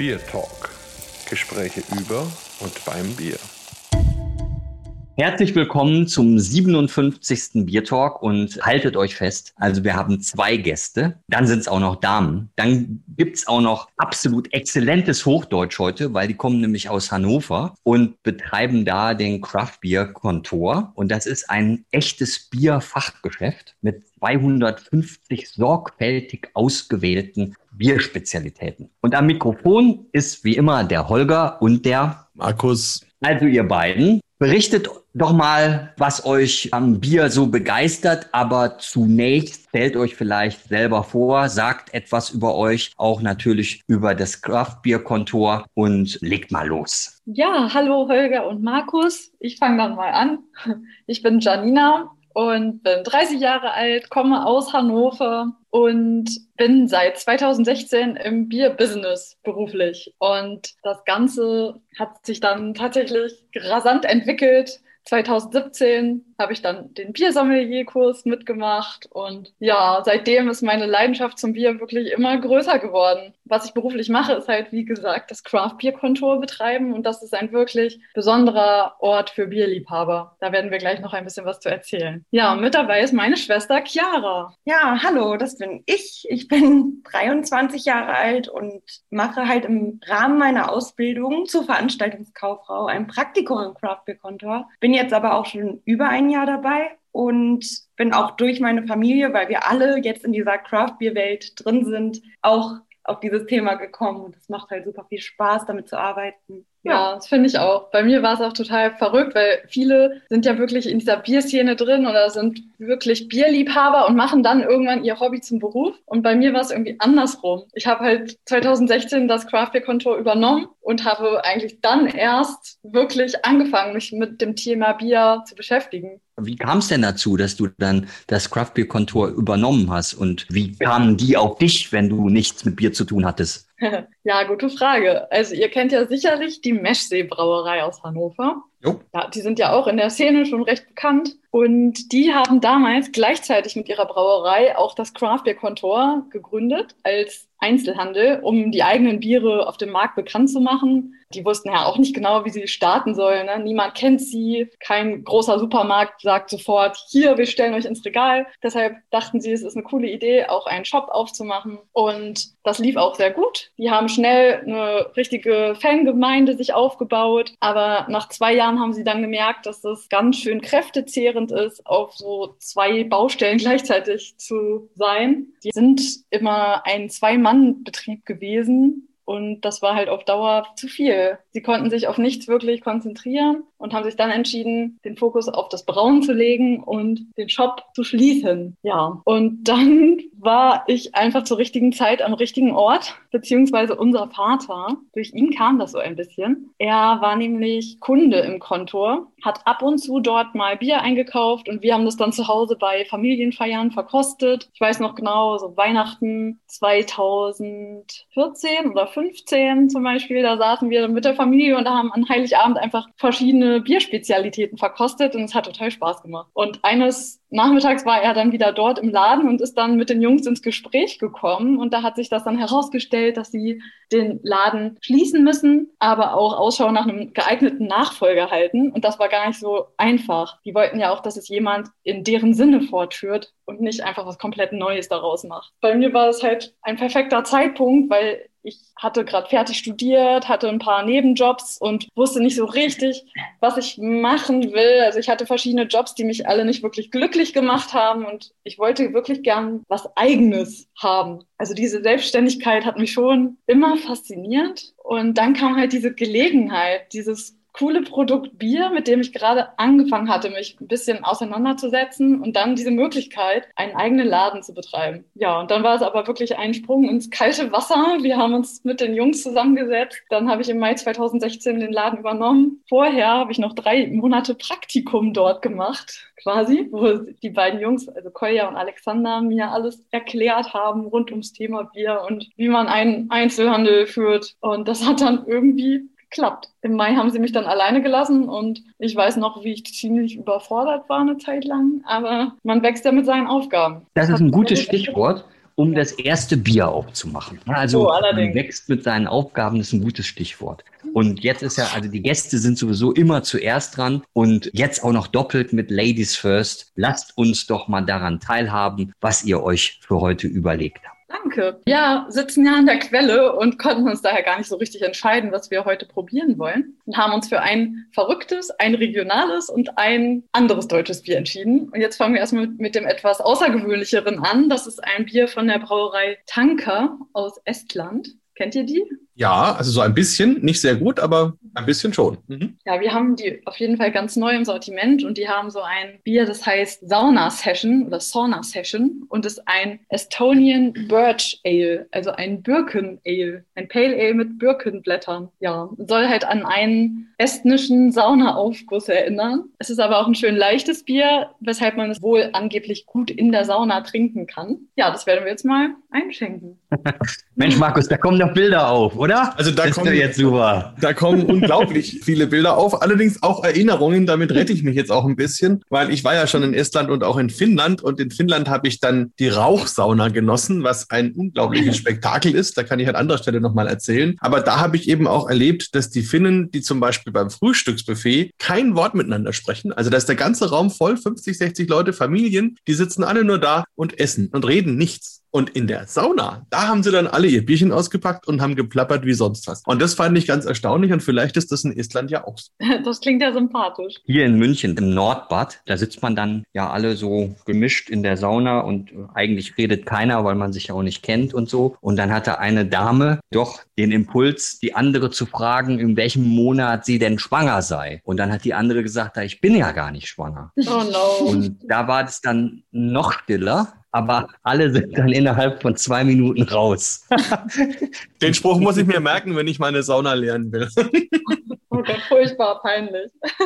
Bier Talk. Gespräche über und beim Bier. Herzlich willkommen zum 57. Bier Talk und haltet euch fest. Also wir haben zwei Gäste, dann sind es auch noch Damen. Dann gibt's auch noch absolut exzellentes Hochdeutsch heute, weil die kommen nämlich aus Hannover und betreiben da den Craft Beer Kontor. Und das ist ein echtes Bierfachgeschäft mit 250 sorgfältig ausgewählten Bierspezialitäten. Und am Mikrofon ist wie immer der Holger und der Markus. Also ihr beiden, berichtet doch mal, was euch am Bier so begeistert, aber zunächst stellt euch vielleicht selber vor, sagt etwas über euch, auch natürlich über das Craft-Bier-Kontor und legt mal los. Ja, hallo Holger und Markus. Ich fange dann mal an. Ich bin Janina und bin 30 Jahre alt, komme aus Hannover und bin seit 2016 im Bierbusiness beruflich. Und das Ganze hat sich dann tatsächlich rasant entwickelt 2017 habe ich dann den Biersommelier-Kurs mitgemacht und ja, seitdem ist meine Leidenschaft zum Bier wirklich immer größer geworden. Was ich beruflich mache, ist halt, wie gesagt, das Craft-Bier-Kontor betreiben und das ist ein wirklich besonderer Ort für Bierliebhaber. Da werden wir gleich noch ein bisschen was zu erzählen. Ja, mit dabei ist meine Schwester Chiara. Ja, hallo, das bin ich. Ich bin 23 Jahre alt und mache halt im Rahmen meiner Ausbildung zur Veranstaltungskauffrau ein Praktikum im Craft-Bier-Kontor. Bin jetzt aber auch schon über ein Jahr dabei und bin auch durch meine Familie, weil wir alle jetzt in dieser Craft-Bier-Welt drin sind, auch auf dieses Thema gekommen. Und es macht halt super viel Spaß, damit zu arbeiten. Ja, das finde ich auch. Bei mir war es auch total verrückt, weil viele sind ja wirklich in dieser Bierszene drin oder sind wirklich Bierliebhaber und machen dann irgendwann ihr Hobby zum Beruf. Und bei mir war es irgendwie andersrum. Ich habe halt 2016 das Craft Beer Kontor übernommen und habe eigentlich dann erst wirklich angefangen, mich mit dem Thema Bier zu beschäftigen. Wie kam es denn dazu, dass du dann das Craft Beer Kontor übernommen hast? Und wie kamen die auf dich, wenn du nichts mit Bier zu tun hattest? ja, gute Frage. Also ihr kennt ja sicherlich die Meschsee Brauerei aus Hannover. Jo. Ja, die sind ja auch in der Szene schon recht bekannt. Und die haben damals gleichzeitig mit ihrer Brauerei auch das Craft Beer Kontor gegründet als Einzelhandel, um die eigenen Biere auf dem Markt bekannt zu machen. Die wussten ja auch nicht genau, wie sie starten sollen. Ne? Niemand kennt sie. Kein großer Supermarkt sagt sofort, hier, wir stellen euch ins Regal. Deshalb dachten sie, es ist eine coole Idee, auch einen Shop aufzumachen. Und das lief auch sehr gut. Die haben schnell eine richtige Fangemeinde sich aufgebaut. Aber nach zwei Jahren haben sie dann gemerkt, dass das ganz schön kräftezehrend ist, auf so zwei Baustellen gleichzeitig zu sein. Die sind immer ein Zwei-Mann Mann-Betrieb gewesen und das war halt auf Dauer zu viel. Sie konnten sich auf nichts wirklich konzentrieren und haben sich dann entschieden, den Fokus auf das Brauen zu legen und den Shop zu schließen. Ja, und dann war ich einfach zur richtigen Zeit am richtigen Ort, beziehungsweise unser Vater. Durch ihn kam das so ein bisschen. Er war nämlich Kunde im Kontor, hat ab und zu dort mal Bier eingekauft und wir haben das dann zu Hause bei Familienfeiern verkostet. Ich weiß noch genau, so Weihnachten 2014 oder 15 zum Beispiel, da saßen wir mit der Familie und haben an Heiligabend einfach verschiedene Bierspezialitäten verkostet und es hat total Spaß gemacht. Und eines Nachmittags war er dann wieder dort im Laden und ist dann mit den Jungs ins Gespräch gekommen. Und da hat sich das dann herausgestellt, dass sie den Laden schließen müssen, aber auch Ausschau nach einem geeigneten Nachfolger halten. Und das war gar nicht so einfach. Die wollten ja auch, dass es jemand in deren Sinne fortführt und nicht einfach was komplett Neues daraus macht. Bei mir war es halt ein perfekter Zeitpunkt, weil ich hatte gerade fertig studiert, hatte ein paar Nebenjobs und wusste nicht so richtig, was ich machen will. Also ich hatte verschiedene Jobs, die mich alle nicht wirklich glücklich gemacht haben und ich wollte wirklich gern was eigenes haben. Also diese Selbstständigkeit hat mich schon immer fasziniert und dann kam halt diese Gelegenheit, dieses coole Produkt Bier, mit dem ich gerade angefangen hatte, mich ein bisschen auseinanderzusetzen und dann diese Möglichkeit, einen eigenen Laden zu betreiben. Ja, und dann war es aber wirklich ein Sprung ins kalte Wasser. Wir haben uns mit den Jungs zusammengesetzt. Dann habe ich im Mai 2016 den Laden übernommen. Vorher habe ich noch drei Monate Praktikum dort gemacht quasi, wo die beiden Jungs, also Kolja und Alexander, mir alles erklärt haben rund ums Thema Bier und wie man einen Einzelhandel führt. Und das hat dann irgendwie klappt. Im Mai haben sie mich dann alleine gelassen und ich weiß noch, wie ich ziemlich überfordert war eine Zeit lang, aber man wächst ja mit seinen Aufgaben. Das ist ein gutes Stichwort. um das erste Bier aufzumachen. Also Oh, man wächst mit seinen Aufgaben, das ist ein gutes Stichwort. Und jetzt ist ja, also die Gäste sind sowieso immer zuerst dran und jetzt auch noch doppelt mit Ladies First. Lasst uns doch mal daran teilhaben, was ihr euch für heute überlegt habt. Danke. Ja, sitzen ja an der Quelle und konnten uns daher gar nicht so richtig entscheiden, was wir heute probieren wollen. Und haben uns für ein verrücktes, ein regionales und ein anderes deutsches Bier entschieden. Und jetzt fangen wir erstmal mit, mit dem etwas außergewöhnlicheren an. Das ist ein Bier von der Brauerei Tanka aus Estland. Kennt ihr die? Ja, also so ein bisschen, nicht sehr gut, aber ein bisschen schon. Mhm. Ja, wir haben die auf jeden Fall ganz neu im Sortiment und die haben so ein Bier, das heißt Sauna Session oder Sauna Session und ist ein Estonian Birch Ale, also ein Birken Ale, ein Pale Ale mit Birkenblättern. Ja, soll halt an einen estnischen Saunaaufguss erinnern. Es ist aber auch ein schön leichtes Bier, weshalb man es wohl angeblich gut in der Sauna trinken kann. Ja, das werden wir jetzt mal einschenken. Mensch, Markus, da kommen doch Bilder auf, oder? Also da das kommen- jetzt super. Da kommen unglaublich viele Bilder auf, allerdings auch Erinnerungen. Damit rette ich mich jetzt auch ein bisschen, weil ich war ja schon in Estland und auch in Finnland und in Finnland habe ich dann die Rauchsauna genossen, was ein unglaubliches Spektakel ist. Da kann ich an anderer Stelle nochmal erzählen. Aber da habe ich eben auch erlebt, dass die Finnen, die zum Beispiel beim Frühstücksbuffet kein Wort miteinander sprechen. Also da ist der ganze Raum voll, 50, 60 Leute, Familien, die sitzen alle nur da und essen und reden nichts. Und in der Sauna, da haben sie dann alle ihr Bierchen ausgepackt und haben geplappert wie sonst was. Und das fand ich ganz erstaunlich und vielleicht ist das in Estland ja auch so. Das klingt ja sympathisch. Hier in München, im Nordbad, da sitzt man dann ja alle so gemischt in der Sauna und äh, eigentlich redet keiner, weil man sich ja auch nicht kennt und so. Und dann hatte eine Dame doch den Impuls, die andere zu fragen, in welchem Monat sie denn schwanger sei. Und dann hat die andere gesagt, "Ja, ich bin ja gar nicht schwanger. Oh no. Und da war es dann noch stiller. Aber alle sind dann innerhalb von zwei Minuten raus. Den Spruch muss ich mir merken, wenn ich meine Sauna lernen will. Oh Gott, furchtbar peinlich.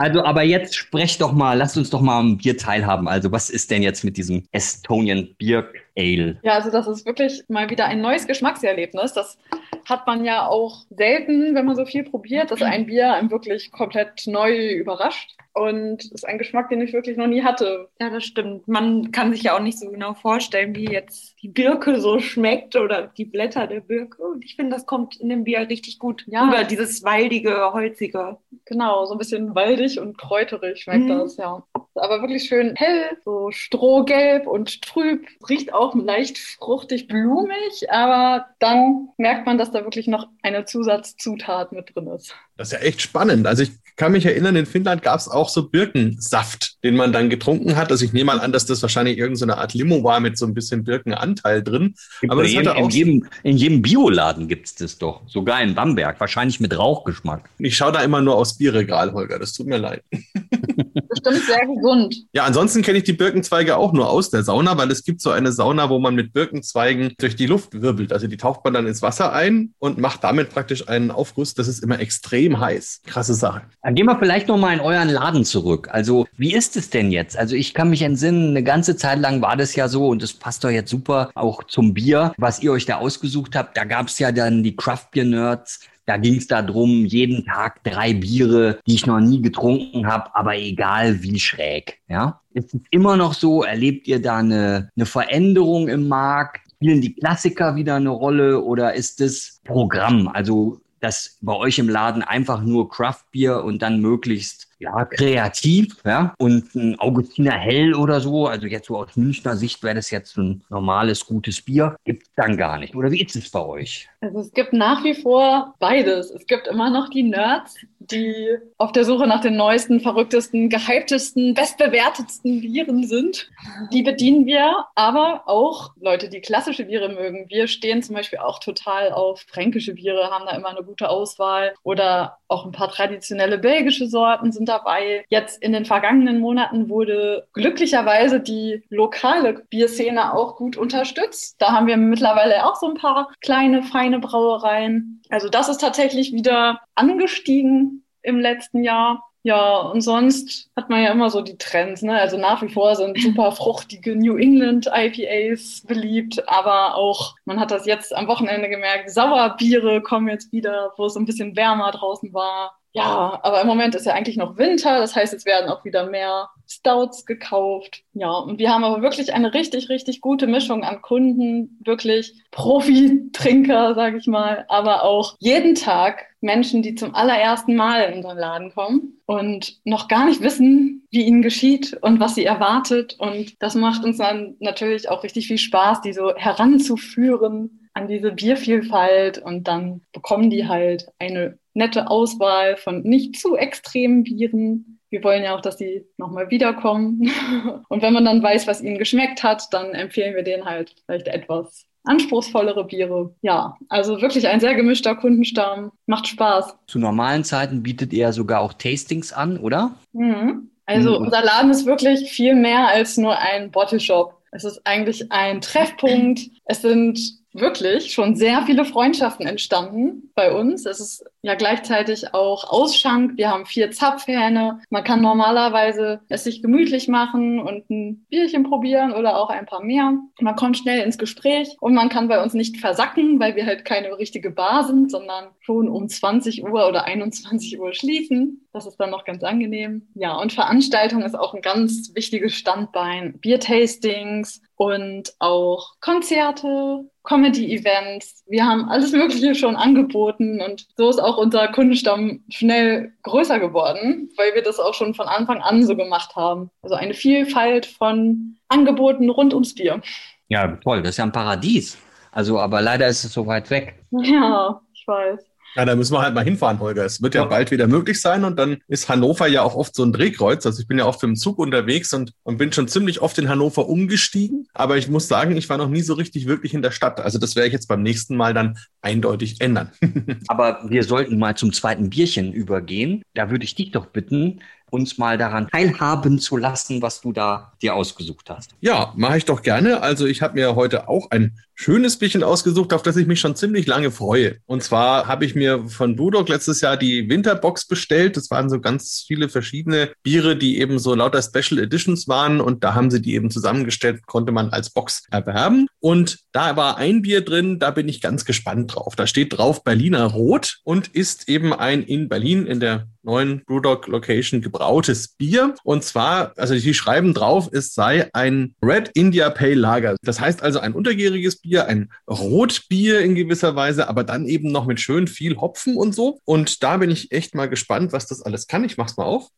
Also, aber jetzt sprecht doch mal, lasst uns doch mal am Bier teilhaben. Also, was ist denn jetzt mit diesem Estonian Beer Ale? Ja, also das ist wirklich mal wieder ein neues Geschmackserlebnis. Das hat man ja auch selten, wenn man so viel probiert, dass ein Bier einem wirklich komplett neu überrascht. Und ist ein Geschmack, den ich wirklich noch nie hatte. Ja, das stimmt. Man kann sich ja auch nicht so genau vorstellen, wie jetzt die Birke so schmeckt oder die Blätter der Birke. Und ich finde, das kommt in dem Bier richtig gut Ja. rüber, dieses waldige, holzige. Genau, so ein bisschen waldig und kräuterig schmeckt Mhm. das, ja. Aber wirklich schön hell, so strohgelb und trüb. Riecht auch leicht fruchtig blumig, aber dann merkt man, dass da wirklich noch eine Zusatzzutat mit drin ist. Das ist ja echt spannend. Also ich kann mich erinnern, in Finnland gab es auch so Birkensaft, den man dann getrunken hat. Also ich nehme mal an, dass das wahrscheinlich irgendeine Art Limo war mit so ein bisschen Birkenanteil drin. Gibt Aber das in, hatte in, auch- jedem, in jedem Bioladen gibt's das doch. Sogar in Bamberg. Wahrscheinlich mit Rauchgeschmack. Ich schaue da immer nur aufs Bierregal, Holger. Das tut mir leid. Bestimmt sehr gesund. Ja, ansonsten kenne ich die Birkenzweige auch nur aus der Sauna, weil es gibt so eine Sauna, wo man mit Birkenzweigen durch die Luft wirbelt. Also die taucht man dann ins Wasser ein und macht damit praktisch einen Aufguss. Das ist immer extrem heiß. Krasse Sache. Dann gehen wir vielleicht noch mal in euren Laden zurück. Also, wie ist es denn jetzt? Also, ich kann mich entsinnen, eine ganze Zeit lang war das ja so und das passt doch jetzt super auch zum Bier, was ihr euch da ausgesucht habt. Da gab's ja dann die Craft Beer Nerds. Da ging's da drum, jeden Tag drei Biere, die ich noch nie getrunken habe, aber egal wie schräg. Ja, ist es immer noch so? Erlebt ihr da eine, eine Veränderung im Markt? Spielen die Klassiker wieder eine Rolle oder ist das Programm? Also dass bei euch im Laden einfach nur Craft Beer und dann möglichst ja kreativ, ja und ein Augustiner Hell oder so, also jetzt so aus Münchner Sicht wäre das jetzt ein normales gutes Bier, gibt's dann gar nicht. Oder wie ist es bei euch? Also es gibt nach wie vor beides. Es gibt immer noch die Nerds, die auf der Suche nach den neuesten, verrücktesten, gehyptesten, bestbewertetsten Bieren sind. Die bedienen wir, aber auch Leute, die klassische Biere mögen. Wir stehen zum Beispiel auch total auf fränkische Biere, haben da immer eine gute Auswahl oder auch ein paar traditionelle belgische Sorten sind dabei. Jetzt in den vergangenen Monaten wurde glücklicherweise die lokale Bierszene auch gut unterstützt. Da haben wir mittlerweile auch so ein paar kleine, feine Brauereien. Also das ist tatsächlich wieder angestiegen im letzten Jahr. Ja, und sonst hat man ja immer so die Trends, ne? Also nach wie vor sind super fruchtige New England IPAs beliebt, aber auch, man hat das jetzt am Wochenende gemerkt, Sauerbiere kommen jetzt wieder, wo es ein bisschen wärmer draußen war. Ja, aber im Moment ist ja eigentlich noch Winter, das heißt, es werden auch wieder mehr Stouts gekauft. Ja, und wir haben aber wirklich eine richtig, richtig gute Mischung an Kunden, wirklich Profi-Trinker, sage ich mal, aber auch jeden Tag Menschen, die zum allerersten Mal in unseren Laden kommen und noch gar nicht wissen, wie ihnen geschieht und was sie erwartet. Und das macht uns dann natürlich auch richtig viel Spaß, die so heranzuführen an diese Biervielfalt und dann bekommen die halt eine nette Auswahl von nicht zu extremen Bieren. Wir wollen ja auch, dass die nochmal wiederkommen. Und wenn man dann weiß, was ihnen geschmeckt hat, dann empfehlen wir denen halt vielleicht etwas anspruchsvollere Biere. Ja, also wirklich ein sehr gemischter Kundenstamm. Macht Spaß. Zu normalen Zeiten bietet ihr sogar auch Tastings an, oder? Mhm. Also mhm. unser Laden ist wirklich viel mehr als nur ein Bottle Shop. Es ist eigentlich ein Treffpunkt. Es sind wirklich schon sehr viele Freundschaften entstanden bei uns. Es ist ja gleichzeitig auch Ausschank. Wir haben vier Zapfhähne. Man kann normalerweise es sich gemütlich machen und ein Bierchen probieren oder auch ein paar mehr. Man kommt schnell ins Gespräch und man kann bei uns nicht versacken, weil wir halt keine richtige Bar sind, sondern schon um 20 Uhr oder 21 Uhr schließen. Das ist dann noch ganz angenehm. Ja, und Veranstaltung ist auch ein ganz wichtiges Standbein. Biertastings und auch Konzerte, Comedy-Events. Wir haben alles Mögliche schon angeboten und so ist auch unser Kundenstamm schnell größer geworden, weil wir das auch schon von Anfang an so gemacht haben. Also eine Vielfalt von Angeboten rund ums Bier. Ja, toll, das ist ja ein Paradies. Also, aber leider ist es so weit weg. Ja, ich weiß. Ja, da müssen wir halt mal hinfahren, Holger. Es wird ja, ja, bald wieder möglich sein und dann ist Hannover ja auch oft so ein Drehkreuz. Also ich bin ja oft im Zug unterwegs und, und bin schon ziemlich oft in Hannover umgestiegen. Aber ich muss sagen, ich war noch nie so richtig wirklich in der Stadt. Also das werde ich jetzt beim nächsten Mal dann eindeutig ändern. Aber wir sollten mal zum zweiten Bierchen übergehen. Da würde ich dich doch bitten, uns mal daran teilhaben zu lassen, was du da dir ausgesucht hast. Ja, mache ich doch gerne. Also ich habe mir heute auch ein schönes Bierchen ausgesucht, auf das ich mich schon ziemlich lange freue. Und zwar habe ich mir von Budok letztes Jahr die Winterbox bestellt. Das waren so ganz viele verschiedene Biere, die eben so lauter Special Editions waren. Und da haben sie die eben zusammengestellt, konnte man als Box erwerben. Und da war ein Bier drin, da bin ich ganz gespannt drauf. Da steht drauf Berliner Rot und ist eben ein in Berlin in der neuen Brewdog Location gebrautes Bier. Und zwar, also die schreiben drauf, es sei ein Red India Pale Lager. Das heißt also ein untergäriges Bier, ein Rotbier in gewisser Weise, aber dann eben noch mit schön viel Hopfen und so. Und da bin ich echt mal gespannt, was das alles kann. Ich mach's mal auf.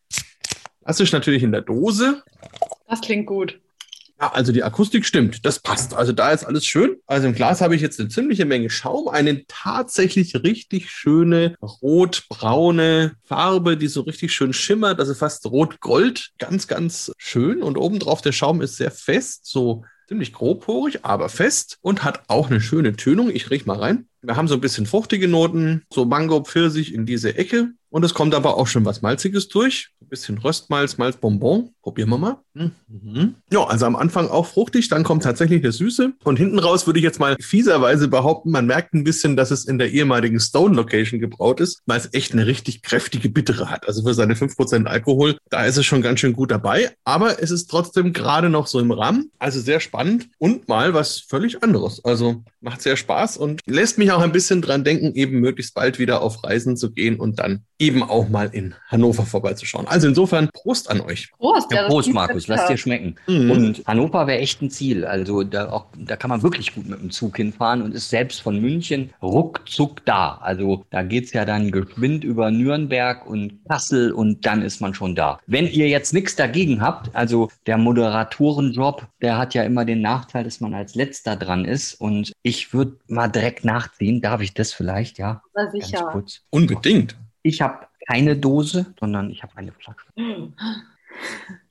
Das ist natürlich in der Dose. Das klingt gut. Ja, also die Akustik stimmt, das passt. Also da ist alles schön. Also im Glas habe ich jetzt eine ziemliche Menge Schaum, eine tatsächlich richtig schöne rot-braune Farbe, die so richtig schön schimmert, also fast rot-gold. Ganz, ganz schön. Und obendrauf der Schaum ist sehr fest, so ziemlich grobporig, aber fest und hat auch eine schöne Tönung. Ich riech mal rein. Wir haben so ein bisschen fruchtige Noten, so Mango, Pfirsich in diese Ecke. Und es kommt aber auch schon was Malziges durch. Ein bisschen Röstmalz, Malzbonbon. Probieren wir mal. Mhm. Ja, also am Anfang auch fruchtig, dann kommt tatsächlich eine Süße. Und hinten raus würde ich jetzt mal fieserweise behaupten, man merkt ein bisschen, dass es in der ehemaligen Stone Location gebraut ist, weil es echt eine richtig kräftige Bittere hat. Also für seine 5% Alkohol, da ist es schon ganz schön gut dabei. Aber es ist trotzdem gerade noch so im Rahmen. Also sehr spannend und mal was völlig anderes. Also macht sehr Spaß und lässt mich auch ein bisschen dran denken, eben möglichst bald wieder auf Reisen zu gehen und dann eben auch mal in Hannover vorbeizuschauen. Also insofern Prost an euch. Prost, ja, Prost, Markus, lass dir schmecken. Mhm. Und Hannover wäre echt ein Ziel. Also da, auch, da kann man wirklich gut mit dem Zug hinfahren und ist selbst von München ruckzuck da. Also da geht's ja dann geschwind über Nürnberg und Kassel und dann ist man schon da. Wenn ihr jetzt nichts dagegen habt, also der Moderatorenjob, der hat ja immer den Nachteil, dass man als letzter dran ist und ich würde mal direkt nachziehen. Darf ich das vielleicht? Ja. Na sicher. Unbedingt. Ich habe keine Dose, sondern ich habe eine Flasche.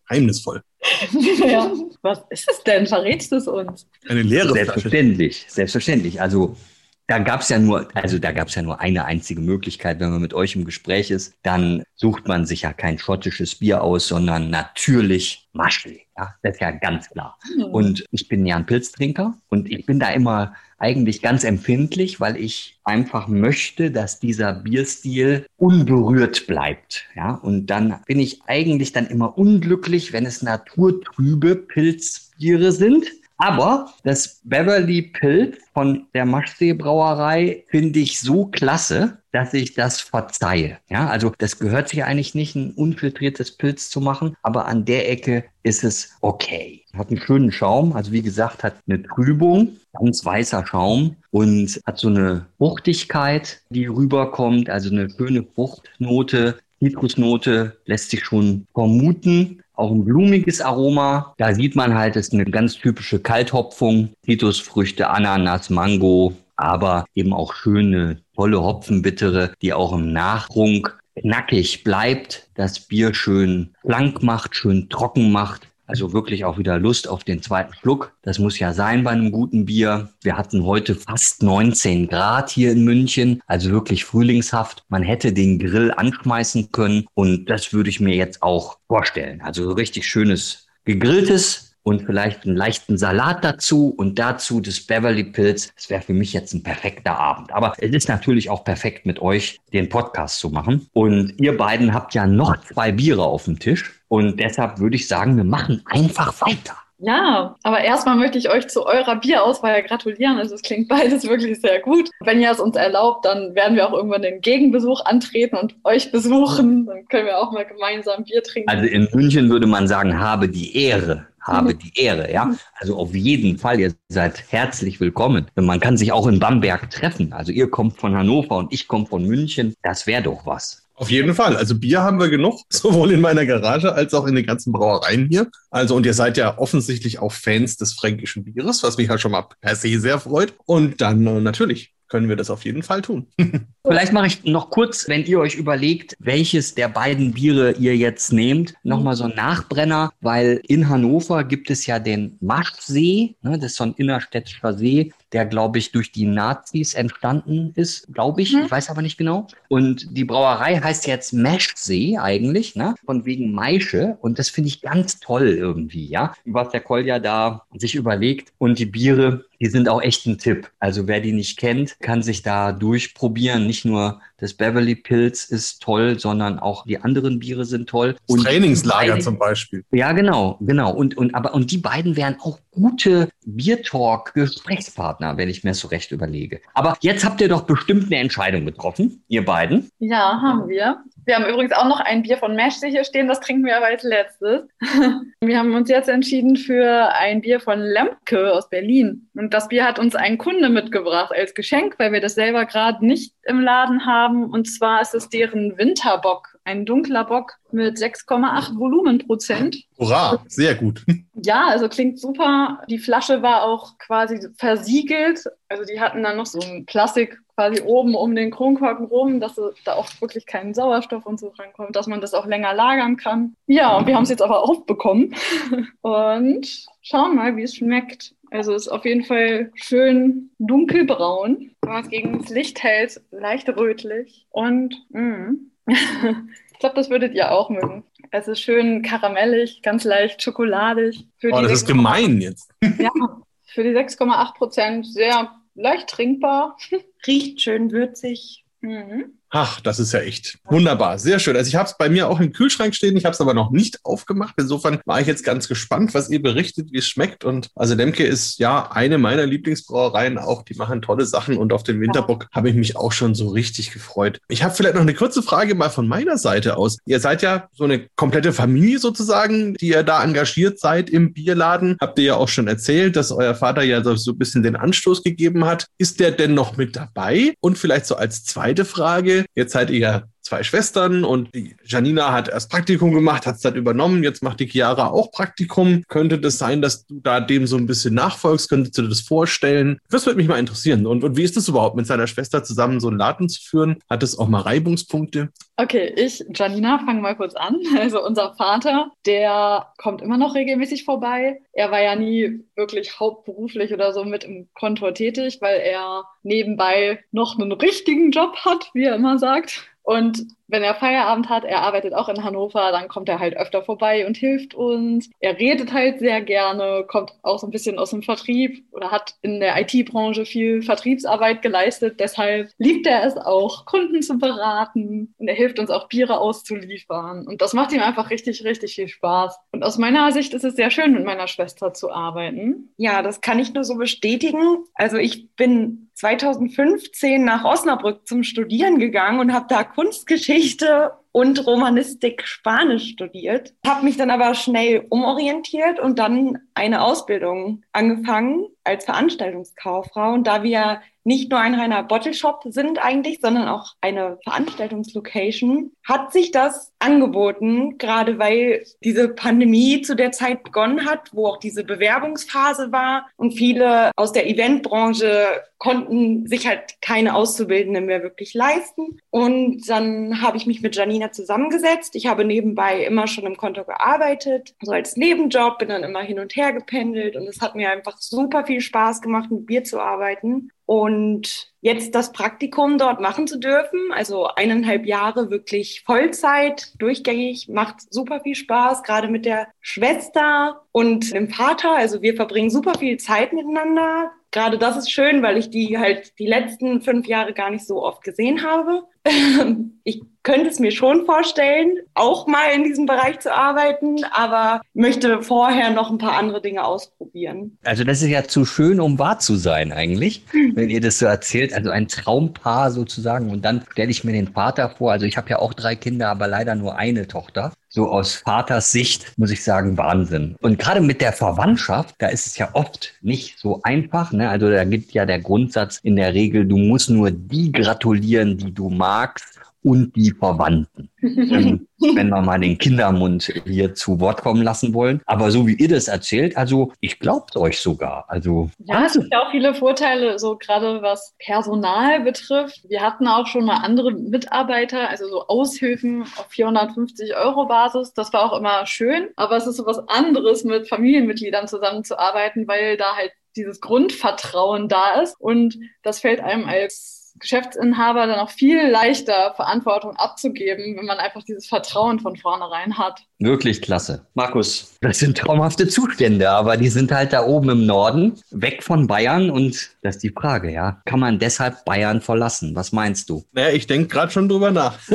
Geheimnisvoll. ja. Was ist es denn? Verrätst du es uns? Eine leere Selbstverständlich, Flasche. selbstverständlich. Also da gab es ja nur, also da gab es ja nur eine einzige Möglichkeit, wenn man mit euch im Gespräch ist, dann sucht man sich ja kein schottisches Bier aus, sondern natürlich Maschli. Ja, das ist ja ganz klar. Mhm. Und ich bin ja ein Pilztrinker und ich bin da immer eigentlich ganz empfindlich, weil ich einfach möchte, dass dieser Bierstil unberührt bleibt. Ja, und dann bin ich eigentlich dann immer unglücklich, wenn es naturtrübe Pilzbiere sind. Aber das Beverly Pilz von der Maschsee Brauerei finde ich so klasse, dass ich das verzeihe. Ja, also das gehört sich eigentlich nicht, ein unfiltriertes Pilz zu machen, aber an der Ecke ist es okay. Hat einen schönen Schaum, also wie gesagt, hat eine Trübung, ganz weißer Schaum und hat so eine Fruchtigkeit, die rüberkommt, also eine schöne Fruchtnote, Zitrusnote lässt sich schon vermuten. Auch ein blumiges Aroma. Da sieht man halt, es ist eine ganz typische Kalthopfung. Zitrusfrüchte, Ananas, Mango, aber eben auch schöne, tolle Hopfenbittere, die auch im Nachtrunk knackig bleibt, das Bier schön schlank macht, schön trocken macht. Also wirklich auch wieder Lust auf den zweiten Schluck. Das muss ja sein bei einem guten Bier. Wir hatten heute fast 19 Grad hier in München, also wirklich frühlingshaft. Man hätte den Grill anschmeißen können und das würde ich mir jetzt auch vorstellen. Also richtig schönes gegrilltes und vielleicht einen leichten Salat dazu und dazu das Beverly Pills. Das wäre für mich jetzt ein perfekter Abend. Aber es ist natürlich auch perfekt mit euch den Podcast zu machen. Und ihr beiden habt ja noch zwei Biere auf dem Tisch. Und deshalb würde ich sagen, wir machen einfach weiter. Ja, aber erstmal möchte ich euch zu eurer Bierauswahl gratulieren. Also es klingt beides wirklich sehr gut. Wenn ihr es uns erlaubt, dann werden wir auch irgendwann den Gegenbesuch antreten und euch besuchen. Dann können wir auch mal gemeinsam Bier trinken. Also in München würde man sagen, habe die Ehre habe die Ehre, ja. Also auf jeden Fall, ihr seid herzlich willkommen. Man kann sich auch in Bamberg treffen. Also ihr kommt von Hannover und ich komme von München. Das wäre doch was. Auf jeden Fall. Also Bier haben wir genug, sowohl in meiner Garage als auch in den ganzen Brauereien hier. Also und ihr seid ja offensichtlich auch Fans des fränkischen Bieres, was mich ja schon mal per se sehr freut. Und dann äh, natürlich können wir das auf jeden Fall tun. Vielleicht mache ich noch kurz, wenn ihr euch überlegt, welches der beiden Biere ihr jetzt nehmt, nochmal so ein Nachbrenner, weil in Hannover gibt es ja den Maschsee, ne, das ist so ein innerstädtischer See, der, glaube ich, durch die Nazis entstanden ist, glaube ich. Mhm. Ich weiß aber nicht genau. Und die Brauerei heißt jetzt Meschsee eigentlich, ne? von wegen Maische. Und das finde ich ganz toll irgendwie, ja, was der Kolja da sich überlegt. Und die Biere, die sind auch echt ein Tipp. Also wer die nicht kennt, kann sich da durchprobieren. Nicht nur das Beverly Pills ist toll, sondern auch die anderen Biere sind toll. Das und Trainingslager beiden, zum Beispiel. Ja, genau, genau. Und, und, aber, und die beiden wären auch gute Biertalk-Gesprächspartner, wenn ich mir das so recht überlege. Aber jetzt habt ihr doch bestimmt eine Entscheidung getroffen, ihr beiden. Ja, haben wir. Wir haben übrigens auch noch ein Bier von Mesh hier stehen, das trinken wir aber als letztes. wir haben uns jetzt entschieden für ein Bier von Lemke aus Berlin. Und das Bier hat uns ein Kunde mitgebracht als Geschenk, weil wir das selber gerade nicht im Laden haben. Und zwar ist es deren Winterbock, ein dunkler Bock mit 6,8 Volumenprozent. Hurra, sehr gut. Ja, also klingt super. Die Flasche war auch quasi versiegelt. Also die hatten dann noch so ein Plastik quasi oben um den Kronkorken rum, dass da auch wirklich kein Sauerstoff und so rankommt, dass man das auch länger lagern kann. Ja, und wir haben es jetzt aber aufbekommen und schauen mal, wie es schmeckt. Also ist auf jeden Fall schön dunkelbraun. Wenn man es gegen das Licht hält, leicht rötlich. Und mh. Ich glaube, das würdet ihr auch mögen. Es ist schön karamellig, ganz leicht schokoladig. Für oh, das ist gemein jetzt. ja, für die 6,8 Prozent sehr leicht trinkbar. Riecht schön würzig. Mhm. Ach, das ist ja echt wunderbar. Sehr schön. Also ich habe es bei mir auch im Kühlschrank stehen. Ich habe es aber noch nicht aufgemacht. Insofern war ich jetzt ganz gespannt, was ihr berichtet, wie es schmeckt. Und also Lemke ist ja eine meiner Lieblingsbrauereien auch. Die machen tolle Sachen und auf den Winterbock habe ich mich auch schon so richtig gefreut. Ich habe vielleicht noch eine kurze Frage mal von meiner Seite aus. Ihr seid ja so eine komplette Familie sozusagen, die ihr da engagiert seid im Bierladen. Habt ihr ja auch schon erzählt, dass euer Vater ja so ein bisschen den Anstoß gegeben hat. Ist der denn noch mit dabei? Und vielleicht so als zweite Frage, Jetzt seid ihr zwei Schwestern und die Janina hat erst Praktikum gemacht, hat es dann übernommen. Jetzt macht die Chiara auch Praktikum. Könnte das sein, dass du da dem so ein bisschen nachfolgst? Könntest du dir das vorstellen? Das würde mich mal interessieren. Und, und wie ist es überhaupt, mit seiner Schwester zusammen so einen Laden zu führen? Hat es auch mal Reibungspunkte? Okay, ich, Janina, fange mal kurz an. Also unser Vater, der kommt immer noch regelmäßig vorbei. Er war ja nie wirklich hauptberuflich oder so mit im Kontor tätig, weil er nebenbei noch einen richtigen Job hat, wie er immer sagt. Und wenn er Feierabend hat, er arbeitet auch in Hannover, dann kommt er halt öfter vorbei und hilft uns. Er redet halt sehr gerne, kommt auch so ein bisschen aus dem Vertrieb oder hat in der IT-Branche viel Vertriebsarbeit geleistet. Deshalb liebt er es auch, Kunden zu beraten und er hilft uns auch Biere auszuliefern. Und das macht ihm einfach richtig, richtig viel Spaß. Und aus meiner Sicht ist es sehr schön, mit meiner Schwester zu arbeiten. Ja, das kann ich nur so bestätigen. Also ich bin 2015 nach Osnabrück zum Studieren gegangen und habe da Kunstgeschichte und Romanistik Spanisch studiert, habe mich dann aber schnell umorientiert und dann eine Ausbildung angefangen als Veranstaltungskauffrau. Und da wir nicht nur ein reiner Bottle Shop sind eigentlich, sondern auch eine Veranstaltungslocation, hat sich das angeboten, gerade weil diese Pandemie zu der Zeit begonnen hat, wo auch diese Bewerbungsphase war und viele aus der Eventbranche konnten sich halt keine Auszubildenden mehr wirklich leisten. Und dann habe ich mich mit Janina zusammengesetzt. Ich habe nebenbei immer schon im Konto gearbeitet, so als Nebenjob, bin dann immer hin und her gependelt und es hat mir einfach super viel Spaß gemacht, mit Bier zu arbeiten. Und jetzt das Praktikum dort machen zu dürfen, also eineinhalb Jahre wirklich Vollzeit, durchgängig, macht super viel Spaß, gerade mit der Schwester und dem Vater. Also wir verbringen super viel Zeit miteinander. Gerade das ist schön, weil ich die halt die letzten fünf Jahre gar nicht so oft gesehen habe. ich könnte es mir schon vorstellen, auch mal in diesem Bereich zu arbeiten, aber möchte vorher noch ein paar andere Dinge ausprobieren. Also das ist ja zu schön, um wahr zu sein eigentlich, wenn ihr das so erzählt. Also ein Traumpaar sozusagen. Und dann stelle ich mir den Vater vor. Also ich habe ja auch drei Kinder, aber leider nur eine Tochter. So aus Vaters Sicht muss ich sagen, Wahnsinn. Und gerade mit der Verwandtschaft, da ist es ja oft nicht so einfach. Ne? Also da gibt ja der Grundsatz in der Regel, du musst nur die gratulieren, die du magst und die Verwandten. ähm, wenn wir mal den Kindermund hier zu Wort kommen lassen wollen. Aber so wie ihr das erzählt, also ich glaub's euch sogar. Also ja, es gibt ja auch viele Vorteile, so gerade was Personal betrifft. Wir hatten auch schon mal andere Mitarbeiter, also so Aushilfen auf 450 Euro Basis. Das war auch immer schön. Aber es ist so was anderes, mit Familienmitgliedern zusammenzuarbeiten, weil da halt dieses Grundvertrauen da ist. Und das fällt einem als Geschäftsinhaber dann auch viel leichter Verantwortung abzugeben, wenn man einfach dieses Vertrauen von vornherein hat. Wirklich klasse. Markus, das sind traumhafte Zustände, aber die sind halt da oben im Norden, weg von Bayern und das ist die Frage, ja. Kann man deshalb Bayern verlassen? Was meinst du? Naja, ich denke gerade schon drüber nach.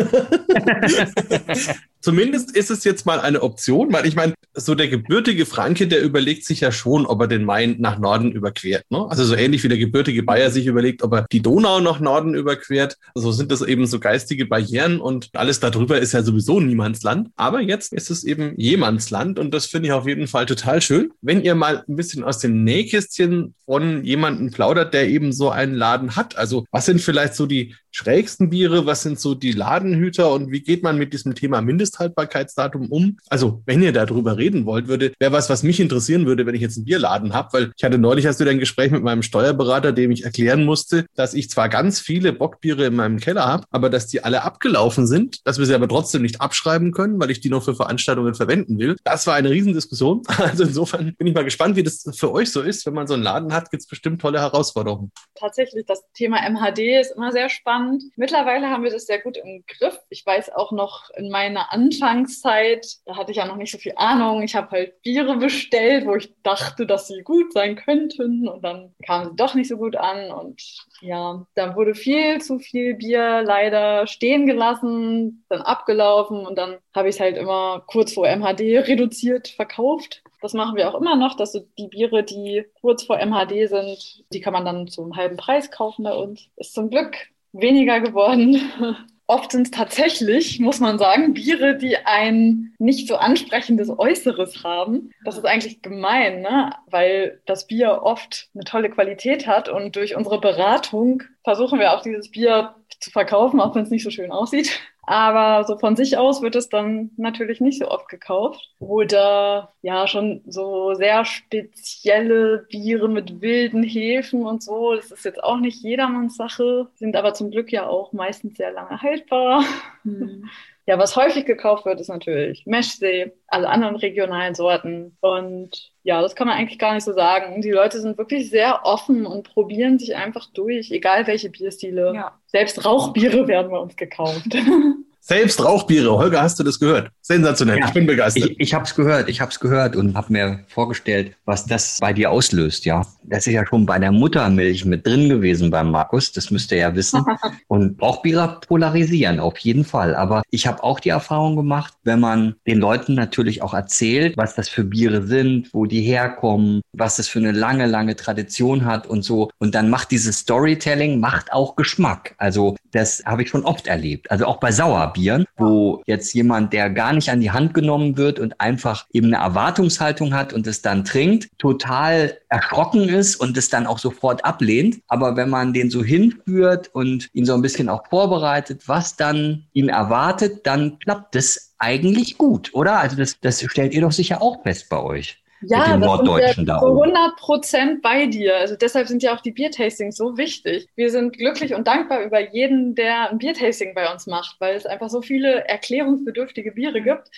Zumindest ist es jetzt mal eine Option, weil ich meine, so der gebürtige Franke, der überlegt sich ja schon, ob er den Main nach Norden überquert. Ne? Also so ähnlich wie der gebürtige Bayer sich überlegt, ob er die Donau nach Norden überquert. So also sind das eben so geistige Barrieren und alles darüber ist ja sowieso niemands Land. Aber jetzt ist es eben jemands Land und das finde ich auf jeden Fall total schön. Wenn ihr mal ein bisschen aus dem Nähkästchen von jemandem plaudert, der eben so einen Laden hat. Also was sind vielleicht so die schrägsten Biere? Was sind so die Ladenhüter und wie geht man mit diesem Thema Mindesthaltbarkeitsdatum um? Also, wenn ihr darüber reden wollt, würde, wäre was, was mich interessieren würde, wenn ich jetzt einen Bierladen habe, weil ich hatte neulich hast du ein Gespräch mit meinem Steuerberater, dem ich erklären musste, dass ich zwar ganz viele Bockbiere in meinem Keller habe, aber dass die alle abgelaufen sind, dass wir sie aber trotzdem nicht abschreiben können, weil ich die noch für Veranstaltungen verwenden will. Das war eine Riesendiskussion. Also insofern bin ich mal gespannt, wie das für euch so ist. Wenn man so einen Laden hat, gibt es bestimmt tolle Herausforderungen. Tatsächlich, das Thema MHD ist immer sehr spannend. Mittlerweile haben wir das sehr gut im Griff. Ich weiß auch noch in meiner Anfangszeit, da hatte ich ja noch nicht so viel Ahnung. Ich habe halt Biere bestellt, wo ich dachte, dass sie gut sein könnten und dann kamen sie doch nicht so gut an und ja, da wurde viel zu viel Bier leider stehen gelassen, dann abgelaufen und dann habe ich es halt immer kurz vor MHD reduziert verkauft. Das machen wir auch immer noch, dass so die Biere, die kurz vor MHD sind, die kann man dann zum halben Preis kaufen bei uns. Ist zum Glück weniger geworden. Oft sind es tatsächlich, muss man sagen, Biere, die ein nicht so ansprechendes Äußeres haben. Das ist eigentlich gemein, ne? weil das Bier oft eine tolle Qualität hat und durch unsere Beratung versuchen wir auch dieses Bier zu verkaufen, auch wenn es nicht so schön aussieht. Aber so von sich aus wird es dann natürlich nicht so oft gekauft. Oder ja, schon so sehr spezielle Biere mit wilden Hefen und so. Das ist jetzt auch nicht jedermanns Sache, sind aber zum Glück ja auch meistens sehr lange haltbar. Mhm. Ja, was häufig gekauft wird, ist natürlich Meschsee, alle anderen regionalen Sorten. Und ja, das kann man eigentlich gar nicht so sagen. Die Leute sind wirklich sehr offen und probieren sich einfach durch, egal welche Bierstile. Ja. Selbst Rauchbiere werden bei uns gekauft. Selbst Rauchbiere. Holger, hast du das gehört? Sensationell. Ja. Ich bin begeistert. Ich, ich habe es gehört, ich habe es gehört und habe mir vorgestellt, was das bei dir auslöst, ja. Das ist ja schon bei der Muttermilch mit drin gewesen beim Markus, das müsst ihr ja wissen. Und Rauchbiere polarisieren, auf jeden Fall. Aber ich habe auch die Erfahrung gemacht, wenn man den Leuten natürlich auch erzählt, was das für Biere sind, wo die herkommen, was das für eine lange, lange Tradition hat und so. Und dann macht dieses Storytelling, macht auch Geschmack. Also das habe ich schon oft erlebt. Also auch bei Sauerbieren, wo jetzt jemand, der gar nicht an die Hand genommen wird und einfach eben eine Erwartungshaltung hat und es dann trinkt, total erschrocken ist und es dann auch sofort ablehnt. Aber wenn man den so hinführt und ihn so ein bisschen auch vorbereitet, was dann ihn erwartet, dann klappt es eigentlich gut, oder? Also das, das stellt ihr doch sicher auch fest bei euch. Ja, den das Norddeutschen da oben. 100 Prozent bei dir. Also deshalb sind ja auch die Biertastings so wichtig. Wir sind glücklich und dankbar über jeden, der ein Biertasting bei uns macht, weil es einfach so viele erklärungsbedürftige Biere gibt,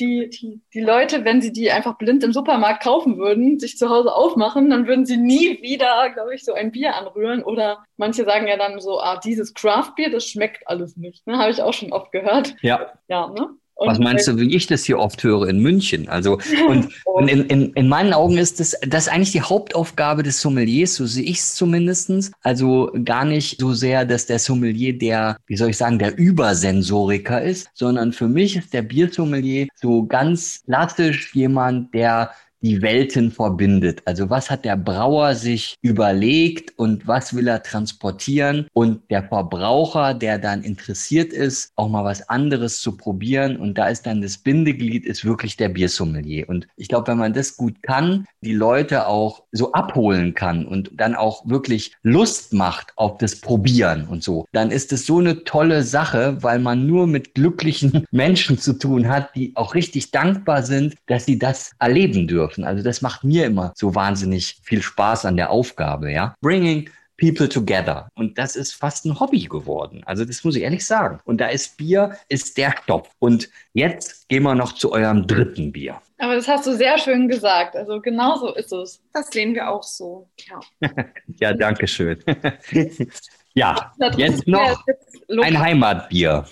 die, die, die Leute, wenn sie die einfach blind im Supermarkt kaufen würden, sich zu Hause aufmachen, dann würden sie nie wieder, glaube ich, so ein Bier anrühren. Oder manche sagen ja dann so, ah, dieses Craft-Bier, das schmeckt alles nicht. Ne? Habe ich auch schon oft gehört. Ja. Ja, ne? Was meinst du, wie ich das hier oft höre in München? Also, und, und in, in, in meinen Augen ist das, das ist eigentlich die Hauptaufgabe des Sommeliers, so sehe ich es zumindestens. Also gar nicht so sehr, dass der Sommelier der, wie soll ich sagen, der Übersensoriker ist, sondern für mich ist der Biersommelier so ganz klassisch jemand, der die Welten verbindet. Also was hat der Brauer sich überlegt und was will er transportieren und der Verbraucher, der dann interessiert ist, auch mal was anderes zu probieren und da ist dann das Bindeglied ist wirklich der Biersommelier und ich glaube, wenn man das gut kann, die Leute auch so abholen kann und dann auch wirklich Lust macht auf das Probieren und so, dann ist es so eine tolle Sache, weil man nur mit glücklichen Menschen zu tun hat, die auch richtig dankbar sind, dass sie das erleben dürfen. Also das macht mir immer so wahnsinnig viel Spaß an der Aufgabe, ja. Bringing people together. Und das ist fast ein Hobby geworden. Also das muss ich ehrlich sagen. Und da ist Bier, ist der Stopp. Und jetzt gehen wir noch zu eurem dritten Bier. Aber das hast du sehr schön gesagt. Also genau so ist es. Das sehen wir auch so. Ja. Ja, danke schön. ja, jetzt noch ein Heimatbier.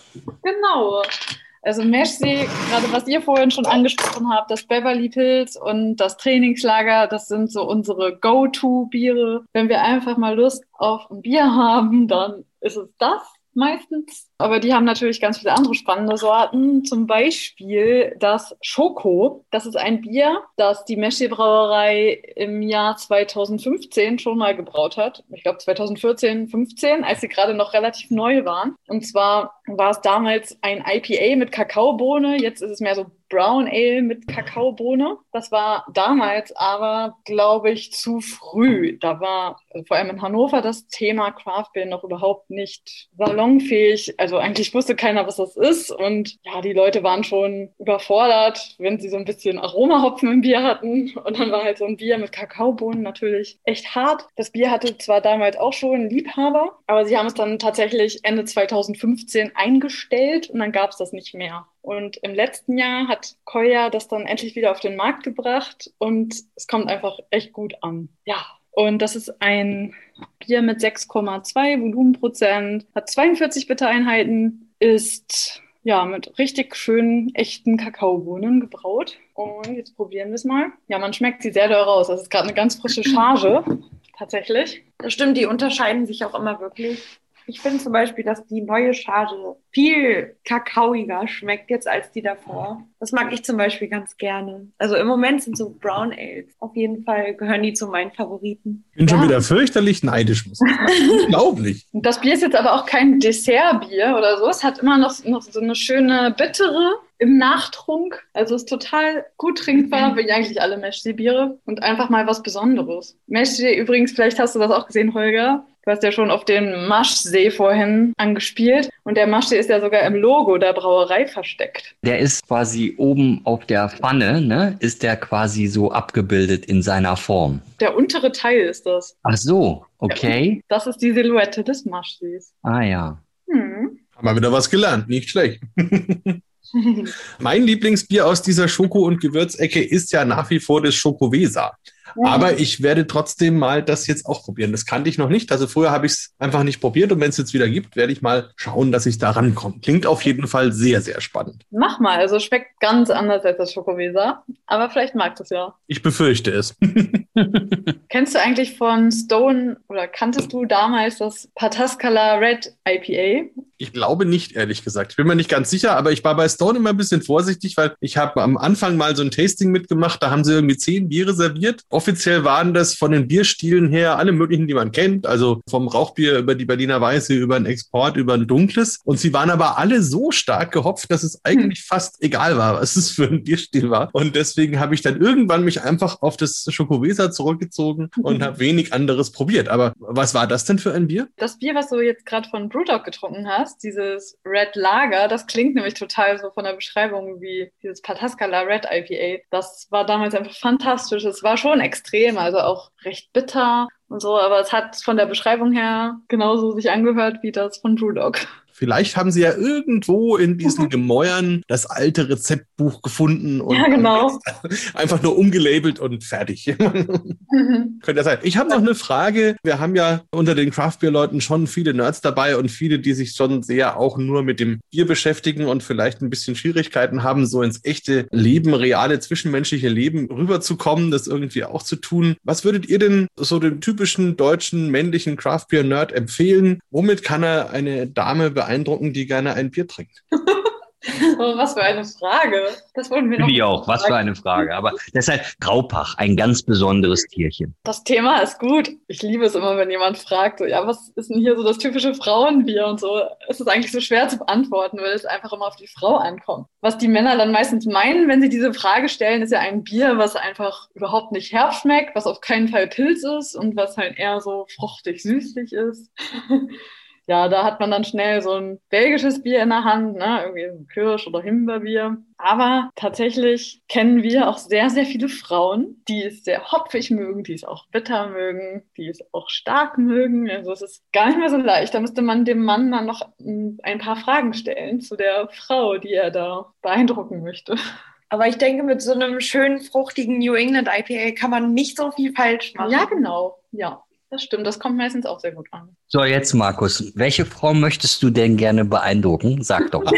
Genau. Also Meshsee, gerade was ihr vorhin schon angesprochen habt, das Beverly Pills und das Trainingslager, das sind so unsere Go-To-Biere. Wenn wir einfach mal Lust auf ein Bier haben, dann ist es das meistens. Aber die haben natürlich ganz viele andere spannende Sorten. Zum Beispiel das Schoko. Das ist ein Bier, das die Meshsee Brauerei im Jahr 2015 schon mal gebraut hat. Ich glaube 2014, 15, als sie gerade noch relativ neu waren. Und zwar war es damals ein IPA mit Kakaobohne. Jetzt ist es mehr so Brown Ale mit Kakaobohne. Das war damals aber, glaube ich, zu früh. Da war äh, vor allem in Hannover das Thema Craft Beer noch überhaupt nicht salonfähig. Also eigentlich wusste keiner, was das ist. Und ja, die Leute waren schon überfordert, wenn sie so ein bisschen Aromahopfen im Bier hatten. Und dann war halt so ein Bier mit Kakaobohnen natürlich echt hart. Das Bier hatte zwar damals auch schon Liebhaber, aber sie haben es dann tatsächlich Ende 2015 eingestellt und dann gab es das nicht mehr. Und im letzten Jahr hat Koya das dann endlich wieder auf den Markt gebracht und es kommt einfach echt gut an. Ja. Und das ist ein Bier mit 6,2 Volumenprozent, hat 42 Bittereinheiten, ist ja mit richtig schönen, echten Kakaobohnen gebraut. Und jetzt probieren wir es mal. Ja, man schmeckt sie sehr doll raus. Das ist gerade eine ganz frische Charge, tatsächlich. Das stimmt, die unterscheiden sich auch immer wirklich. Ich finde zum Beispiel, dass die neue Charge viel kakaoiger schmeckt jetzt als die davor. Das mag ich zum Beispiel ganz gerne. Also im Moment sind so Brown Ales. Auf jeden Fall gehören die zu meinen Favoriten. Ich bin schon Ja. wieder fürchterlich neidisch, muss ich sagen. Unglaublich. Das Bier ist jetzt aber auch kein Dessertbier oder so. Es hat immer noch, noch so eine schöne bittere im Nachtrunk. Also ist total gut trinkbar, wie eigentlich alle Meshsee-Biere. Und einfach mal was Besonderes. Meshsee übrigens, vielleicht hast du das auch gesehen, Holger. Du hast ja schon auf den Maschsee vorhin angespielt. Und der Maschsee ist ja sogar im Logo der Brauerei versteckt. Der ist quasi oben auf der Pfanne, ne? Ist der quasi so abgebildet in seiner Form. Der untere Teil ist das. Ach so, okay. Das ist die Silhouette des Maschsees. Ah ja. Hm. Haben wir wieder was gelernt, nicht schlecht. Mein Lieblingsbier aus dieser Schoko- und Gewürzecke ist ja nach wie vor das Schokowesa. Aber ich werde trotzdem mal das jetzt auch probieren. Das kannte ich noch nicht. Also früher habe ich es einfach nicht probiert und wenn es jetzt wieder gibt, werde ich mal schauen, dass ich da rankomme. Klingt auf jeden Fall sehr, sehr spannend. Mach mal, also schmeckt ganz anders als das Schokoweser, aber vielleicht magst du es ja. Ich befürchte es. Kennst du eigentlich von Stone oder kanntest du damals das Pataskala Red IPA? Ich glaube nicht, ehrlich gesagt. Ich bin mir nicht ganz sicher, aber ich war bei Stone immer ein bisschen vorsichtig, weil ich habe am Anfang mal so ein Tasting mitgemacht. Da haben sie irgendwie zehn Biere serviert. Offiziell waren das von den Bierstilen her alle möglichen, die man kennt. Also vom Rauchbier über die Berliner Weiße, über ein Export, über ein dunkles. Und sie waren aber alle so stark gehopft, dass es eigentlich fast egal war, was es für ein Bierstil war. Und deswegen habe ich dann irgendwann mich einfach auf das Schokowesa zurückgezogen und habe wenig anderes probiert. Aber was war das denn für ein Bier? Das Bier, was du jetzt gerade von Brewdog getrunken hast, dieses Red Lager, das klingt nämlich total so von der Beschreibung wie dieses Pataskala Red IPA. Das war damals einfach fantastisch. Es war schon extrem, also auch recht bitter und so, aber es hat von der Beschreibung her genauso sich angehört wie das von Brewdog. Vielleicht haben sie ja irgendwo in diesen Gemäuern das alte Rezeptbuch gefunden und Ja, genau. einfach nur umgelabelt und fertig. Mhm. Könnte ja sein. Ich habe noch eine Frage. Wir haben ja unter den Craft-Bier-Leuten schon viele Nerds dabei und viele, die sich schon sehr auch nur mit dem Bier beschäftigen und vielleicht ein bisschen Schwierigkeiten haben, so ins echte Leben, reale zwischenmenschliche Leben rüberzukommen, das irgendwie auch zu tun. Was würdet ihr denn so dem typischen deutschen männlichen Craft-Bier-Nerd empfehlen? Womit kann er eine Dame beeindrucken, die gerne ein Bier trinkt? Oh, was für eine Frage. Das wollen wir noch. Ich auch. Was für eine Frage. Aber deshalb Graupach, ein ganz besonderes Tierchen. Das Thema ist gut. Ich liebe es immer, wenn jemand fragt, so, ja, was ist denn hier so das typische Frauenbier und so. Es ist eigentlich so schwer zu beantworten, weil es einfach immer auf die Frau ankommt. Was die Männer dann meistens meinen, wenn sie diese Frage stellen, ist ja ein Bier, was einfach überhaupt nicht herb schmeckt, was auf keinen Fall Pilz ist und was halt eher so fruchtig süßlich ist. ja, da hat man dann schnell so ein belgisches Bier in der Hand, ne? irgendwie so ein Kirsch- oder Himbeerbier. Aber tatsächlich kennen wir auch sehr, sehr viele Frauen, die es sehr hopfig mögen, die es auch bitter mögen, die es auch stark mögen. Also es ist gar nicht mehr so leicht. Da müsste man dem Mann dann noch ein paar Fragen stellen zu der Frau, die er da beeindrucken möchte. Aber ich denke, mit so einem schönen, fruchtigen New England IPA kann man nicht so viel falsch machen. Ja, genau. Ja, das stimmt. Das kommt meistens auch sehr gut an. So, jetzt Markus, welche Frau möchtest du denn gerne beeindrucken? Sag doch.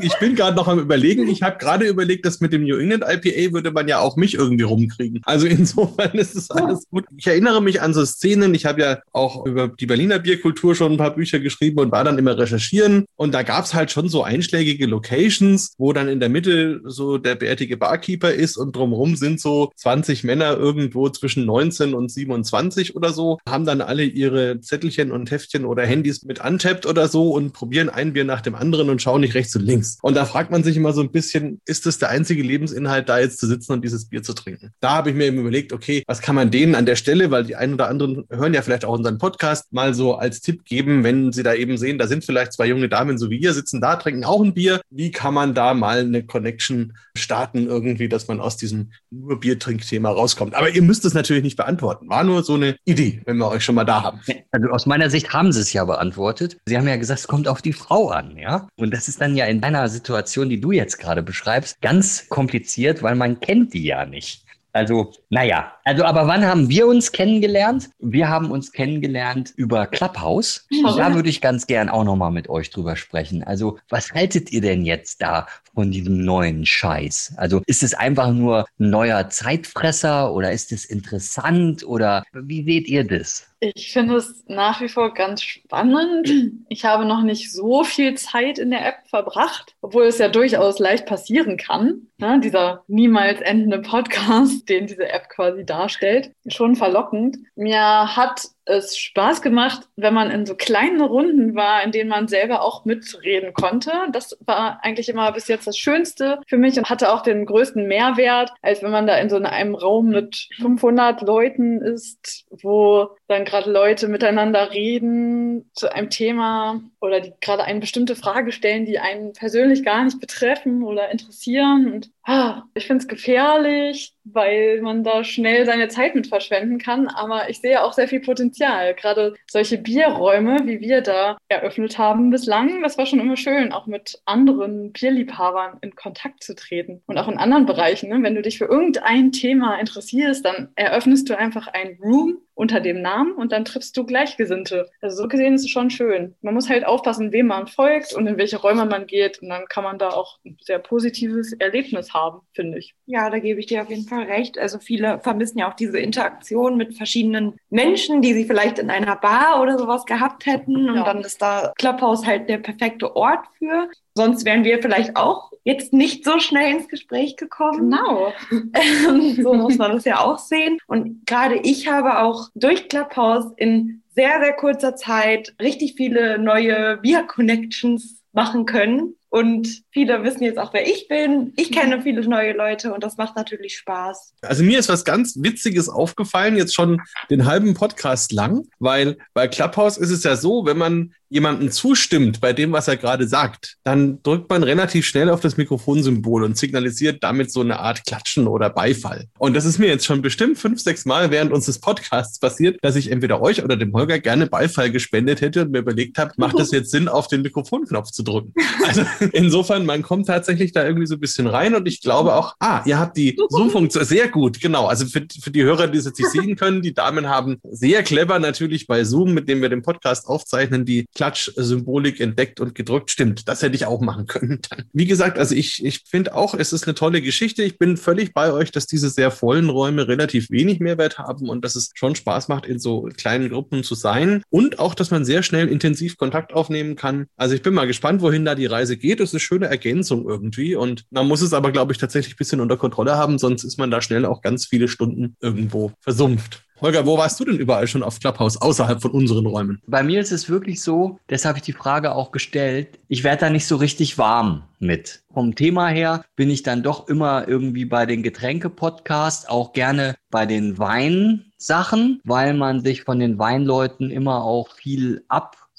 Ich bin gerade noch am überlegen. Ich habe gerade überlegt, dass mit dem New England IPA würde man ja auch mich irgendwie rumkriegen. Also insofern ist es alles gut. Ich erinnere mich an so Szenen. Ich habe ja auch über die Berliner Bierkultur schon ein paar Bücher geschrieben und war dann immer recherchieren. Und da gab es halt schon so einschlägige Locations, wo dann in der Mitte so der bärtige Barkeeper ist und drumherum sind so 20 Männer irgendwo zwischen 19 und 27 oder so, haben dann alle ihre Zettelchen und Heftchen oder Handys mit untappt oder so und probieren ein Bier nach dem anderen und schauen nicht rechts und links. Und da fragt man sich immer so ein bisschen, ist das der einzige Lebensinhalt, da jetzt zu sitzen und dieses Bier zu trinken? Da habe ich mir eben überlegt, okay, was kann man denen an der Stelle, weil die einen oder anderen hören ja vielleicht auch unseren Podcast, mal so als Tipp geben, wenn sie da eben sehen, da sind vielleicht zwei junge Damen so wie ihr, sitzen da, trinken auch ein Bier. Wie kann man da mal eine Connection starten irgendwie, dass man aus diesem nur Biertrinkthema rauskommt? Aber ihr müsst es natürlich nicht beantworten. War nur so eine Idee, wenn wir euch schon mal da haben. Also aus meiner Sicht haben sie es ja beantwortet. Sie haben ja gesagt, es kommt auf die Frau an, ja. Und das ist dann ja in deiner Situation, die du jetzt gerade beschreibst, ganz kompliziert, weil man kennt die ja nicht. Also, naja, also aber wann haben wir uns kennengelernt? Wir haben uns kennengelernt über Clubhouse. Da würde ich ganz gern auch nochmal mit euch drüber sprechen. Also, was haltet ihr denn jetzt da von diesem neuen Scheiß? Also, ist es einfach nur ein neuer Zeitfresser oder ist es interessant oder wie seht ihr das? Ich finde es nach wie vor ganz spannend. Ich habe noch nicht so viel Zeit in der App verbracht, obwohl es ja durchaus leicht passieren kann. Ne? Dieser niemals endende Podcast, den diese App quasi darstellt, schon verlockend. Mir hat es Spaß gemacht, wenn man in so kleinen Runden war, in denen man selber auch mitreden konnte. Das war eigentlich immer bis jetzt das Schönste für mich und hatte auch den größten Mehrwert, als wenn man da in so einem Raum mit 500 Leuten ist, wo dann gerade Leute miteinander reden zu einem Thema oder die gerade eine bestimmte Frage stellen, die einen persönlich gar nicht betreffen oder interessieren. Und ah, ich finde es gefährlich, weil man da schnell seine Zeit mit verschwenden kann. Aber ich sehe auch sehr viel Potenzial Potenzial. Gerade solche Bierräume, wie wir da eröffnet haben bislang, das war schon immer schön, auch mit anderen Bierliebhabern in Kontakt zu treten und auch in anderen Bereichen. Ne? Wenn du dich für irgendein Thema interessierst, dann eröffnest du einfach ein Room unter dem Namen und dann triffst du Gleichgesinnte. Also so gesehen ist es schon schön. Man muss halt aufpassen, wem man folgt und in welche Räume man geht und dann kann man da auch ein sehr positives Erlebnis haben, finde ich. Ja, da gebe ich dir auf jeden Fall recht. Also viele vermissen ja auch diese Interaktion mit verschiedenen Menschen, die sie vielleicht in einer Bar oder sowas gehabt hätten und Ja. dann ist da Clubhouse halt der perfekte Ort für. Sonst wären wir vielleicht auch jetzt nicht so schnell ins Gespräch gekommen. Genau. Ähm, so muss man das ja auch sehen. Und gerade ich habe auch durch Clubhouse in sehr, sehr kurzer Zeit richtig viele neue Via-Connections machen können. Und viele wissen jetzt auch, wer ich bin. Ich kenne viele neue Leute und das macht natürlich Spaß. Also mir ist was ganz Witziges aufgefallen, jetzt schon den halben Podcast lang, weil bei Clubhouse ist es ja so, wenn man jemandem zustimmt bei dem, was er gerade sagt, dann drückt man relativ schnell auf das Mikrofonsymbol und signalisiert damit so eine Art Klatschen oder Beifall. Und das ist mir jetzt schon bestimmt fünf, sechs Mal während unseres Podcasts passiert, dass ich entweder euch oder dem Holger gerne Beifall gespendet hätte und mir überlegt habe, macht es jetzt Sinn, auf den Mikrofonknopf zu drücken? Also insofern, man kommt tatsächlich da irgendwie so ein bisschen rein und ich glaube auch, ah, ihr habt die Zoom-Funktion sehr gut, genau. Also für, für die Hörer, die es jetzt nicht sehen können, die Damen haben sehr clever natürlich bei Zoom, mit dem wir den Podcast aufzeichnen, die Klatsch-Symbolik entdeckt und gedrückt. Stimmt, das hätte ich auch machen können. Wie gesagt, also ich, ich finde auch, es ist eine tolle Geschichte. Ich bin völlig bei euch, dass diese sehr vollen Räume relativ wenig Mehrwert haben und dass es schon Spaß macht, in so kleinen Gruppen zu sein und auch, dass man sehr schnell intensiv Kontakt aufnehmen kann. Also ich bin mal gespannt, wohin da die Reise geht. Es ist eine schöne Ergänzung irgendwie und man muss es aber, glaube ich, tatsächlich ein bisschen unter Kontrolle haben, sonst ist man da schnell auch ganz viele Stunden irgendwo versumpft. Holger, wo warst du denn überall schon auf Clubhouse außerhalb von unseren Räumen? Bei mir ist es wirklich so, deshalb habe ich die Frage auch gestellt, ich werde da nicht so richtig warm mit. Vom Thema her bin ich dann doch immer irgendwie bei den Getränke-Podcasts, auch gerne bei den Weinsachen, weil man sich von den Weinleuten immer auch viel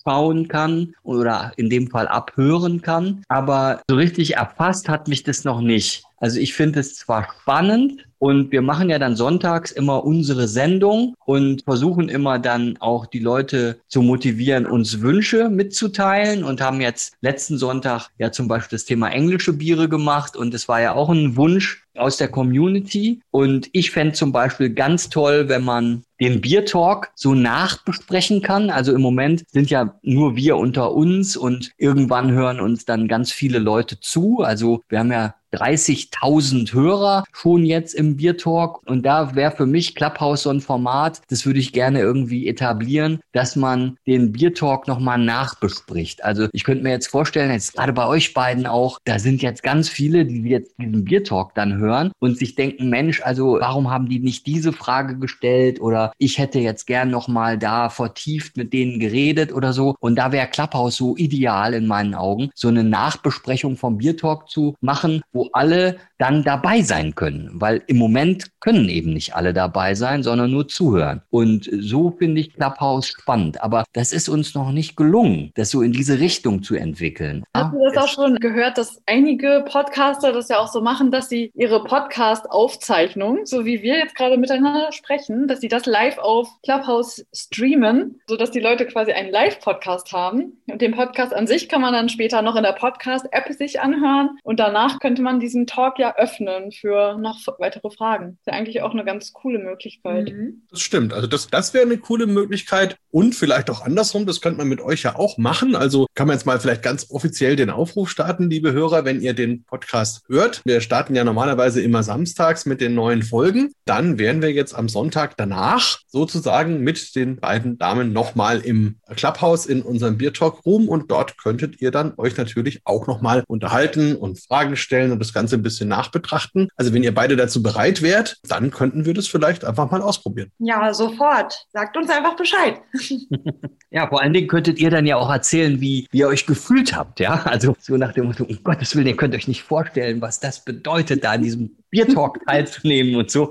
abschauen kann oder in dem Fall abhören kann. Aber so richtig erfasst hat mich das noch nicht. Also ich finde es zwar spannend und wir machen ja dann sonntags immer unsere Sendung und versuchen immer dann auch die Leute zu motivieren, uns Wünsche mitzuteilen und haben jetzt letzten Sonntag ja zum Beispiel das Thema englische Biere gemacht und es war ja auch ein Wunsch aus der Community und ich fände zum Beispiel ganz toll, wenn man den Biertalk so nachbesprechen kann. Also im Moment sind ja nur wir unter uns und irgendwann hören uns dann ganz viele Leute zu. Also wir haben ja 30.000 Hörer schon jetzt im Biertalk. Und da wäre für mich Clubhouse so ein Format, das würde ich gerne irgendwie etablieren, dass man den Biertalk nochmal nachbespricht. Also ich könnte mir jetzt vorstellen, jetzt gerade bei euch beiden auch, da sind jetzt ganz viele, die jetzt diesen Biertalk dann hören und sich denken, Mensch, also warum haben die nicht diese Frage gestellt oder ich hätte jetzt gern nochmal da vertieft mit denen geredet oder so. Und da wäre Clubhouse so ideal in meinen Augen, so eine Nachbesprechung vom Biertalk zu machen, wo alle dann dabei sein können. Weil im Moment können eben nicht alle dabei sein, sondern nur zuhören. Und so finde ich Clubhouse spannend. Aber das ist uns noch nicht gelungen, das so in diese Richtung zu entwickeln. Hast du das auch schon gehört, dass einige Podcaster das ja auch so machen, dass sie ihre Podcast-Aufzeichnung, so wie wir jetzt gerade miteinander sprechen, dass sie das live auf Clubhouse streamen, sodass die Leute quasi einen Live-Podcast haben. Und den Podcast an sich kann man dann später noch in der Podcast-App sich anhören. Und danach könnte man diesen Talk ja öffnen für noch weitere Fragen. ist ja eigentlich auch eine ganz coole Möglichkeit. Mhm. Das stimmt. Also das, das wäre eine coole Möglichkeit. Und vielleicht auch andersrum, das könnte man mit euch ja auch machen. Also kann man jetzt mal vielleicht ganz offiziell den Aufruf starten, liebe Hörer, wenn ihr den Podcast hört. Wir starten ja normalerweise immer samstags mit den neuen Folgen. Dann wären wir jetzt am Sonntag danach sozusagen mit den beiden Damen nochmal im Clubhouse in unserem Beer Talk Room und dort könntet ihr dann euch natürlich auch nochmal unterhalten und Fragen stellen und das Ganze ein bisschen nachbetrachten. Also wenn ihr beide dazu bereit wärt, dann könnten wir das vielleicht einfach mal ausprobieren. Ja, sofort. Sagt uns einfach Bescheid. Ja, vor allen Dingen könntet ihr dann ja auch erzählen, wie, wie ihr euch gefühlt habt, ja? Also so nach dem Motto, um Gottes Willen, ihr könnt euch nicht vorstellen, was das bedeutet, da an diesem Biertalk teilzunehmen und so.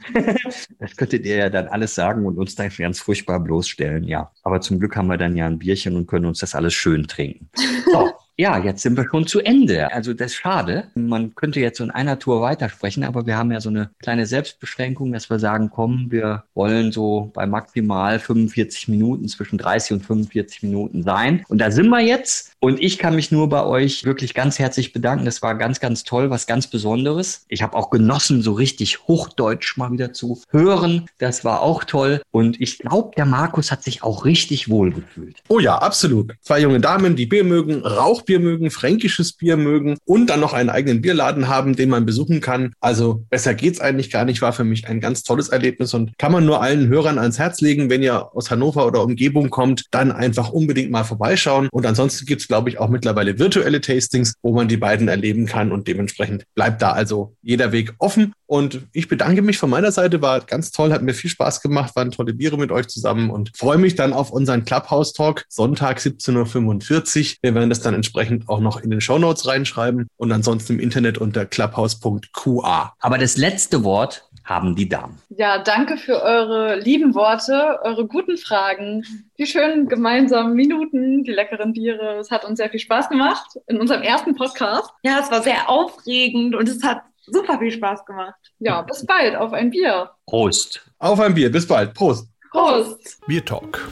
Das könntet ihr ja dann alles sagen und uns dann ganz furchtbar bloßstellen, ja. Aber zum Glück haben wir dann ja ein Bierchen und können uns das alles schön trinken. So. Ja, jetzt sind wir schon zu Ende. Also das ist schade. Man könnte jetzt in einer Tour weitersprechen, aber wir haben ja so eine kleine Selbstbeschränkung, dass wir sagen, komm, wir wollen so bei maximal 45 Minuten, zwischen 30 und 45 Minuten sein. Und da sind wir jetzt. Und ich kann mich nur bei euch wirklich ganz herzlich bedanken. Das war ganz, ganz toll, was ganz Besonderes. Ich habe auch genossen, so richtig Hochdeutsch mal wieder zu hören. Das war auch toll. Und ich glaube, der Markus hat sich auch richtig wohl gefühlt. Oh ja, absolut. Zwei junge Damen, die Bier mögen, Rauchbier mögen, fränkisches Bier mögen und dann noch einen eigenen Bierladen haben, den man besuchen kann. Also besser geht's eigentlich gar nicht. War für mich ein ganz tolles Erlebnis und kann man nur allen Hörern ans Herz legen, wenn ihr aus Hannover oder Umgebung kommt, dann einfach unbedingt mal vorbeischauen. Und ansonsten gibt's glaube ich, auch mittlerweile virtuelle Tastings, wo man die beiden erleben kann und dementsprechend bleibt da also jeder Weg offen. Und ich bedanke mich von meiner Seite, war ganz toll, hat mir viel Spaß gemacht, waren tolle Biere mit euch zusammen und freue mich dann auf unseren Clubhouse Talk Sonntag 17.45 Uhr. Wir werden das dann entsprechend auch noch in den Show Notes reinschreiben und ansonsten im Internet unter clubhouse.qa. Aber das letzte Wort haben die Damen. Ja, danke für eure lieben Worte, eure guten Fragen, die schönen gemeinsamen Minuten, die leckeren Biere. Es hat uns sehr viel Spaß gemacht in unserem ersten Podcast. Ja, es war sehr aufregend und es hat super viel Spaß gemacht. Ja, bis bald. Auf ein Bier. Prost. Auf ein Bier. Bis bald. Prost. Prost. Bier Talk.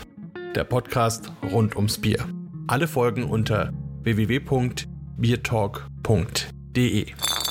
Der Podcast rund ums Bier. Alle Folgen unter www.biertalk.de.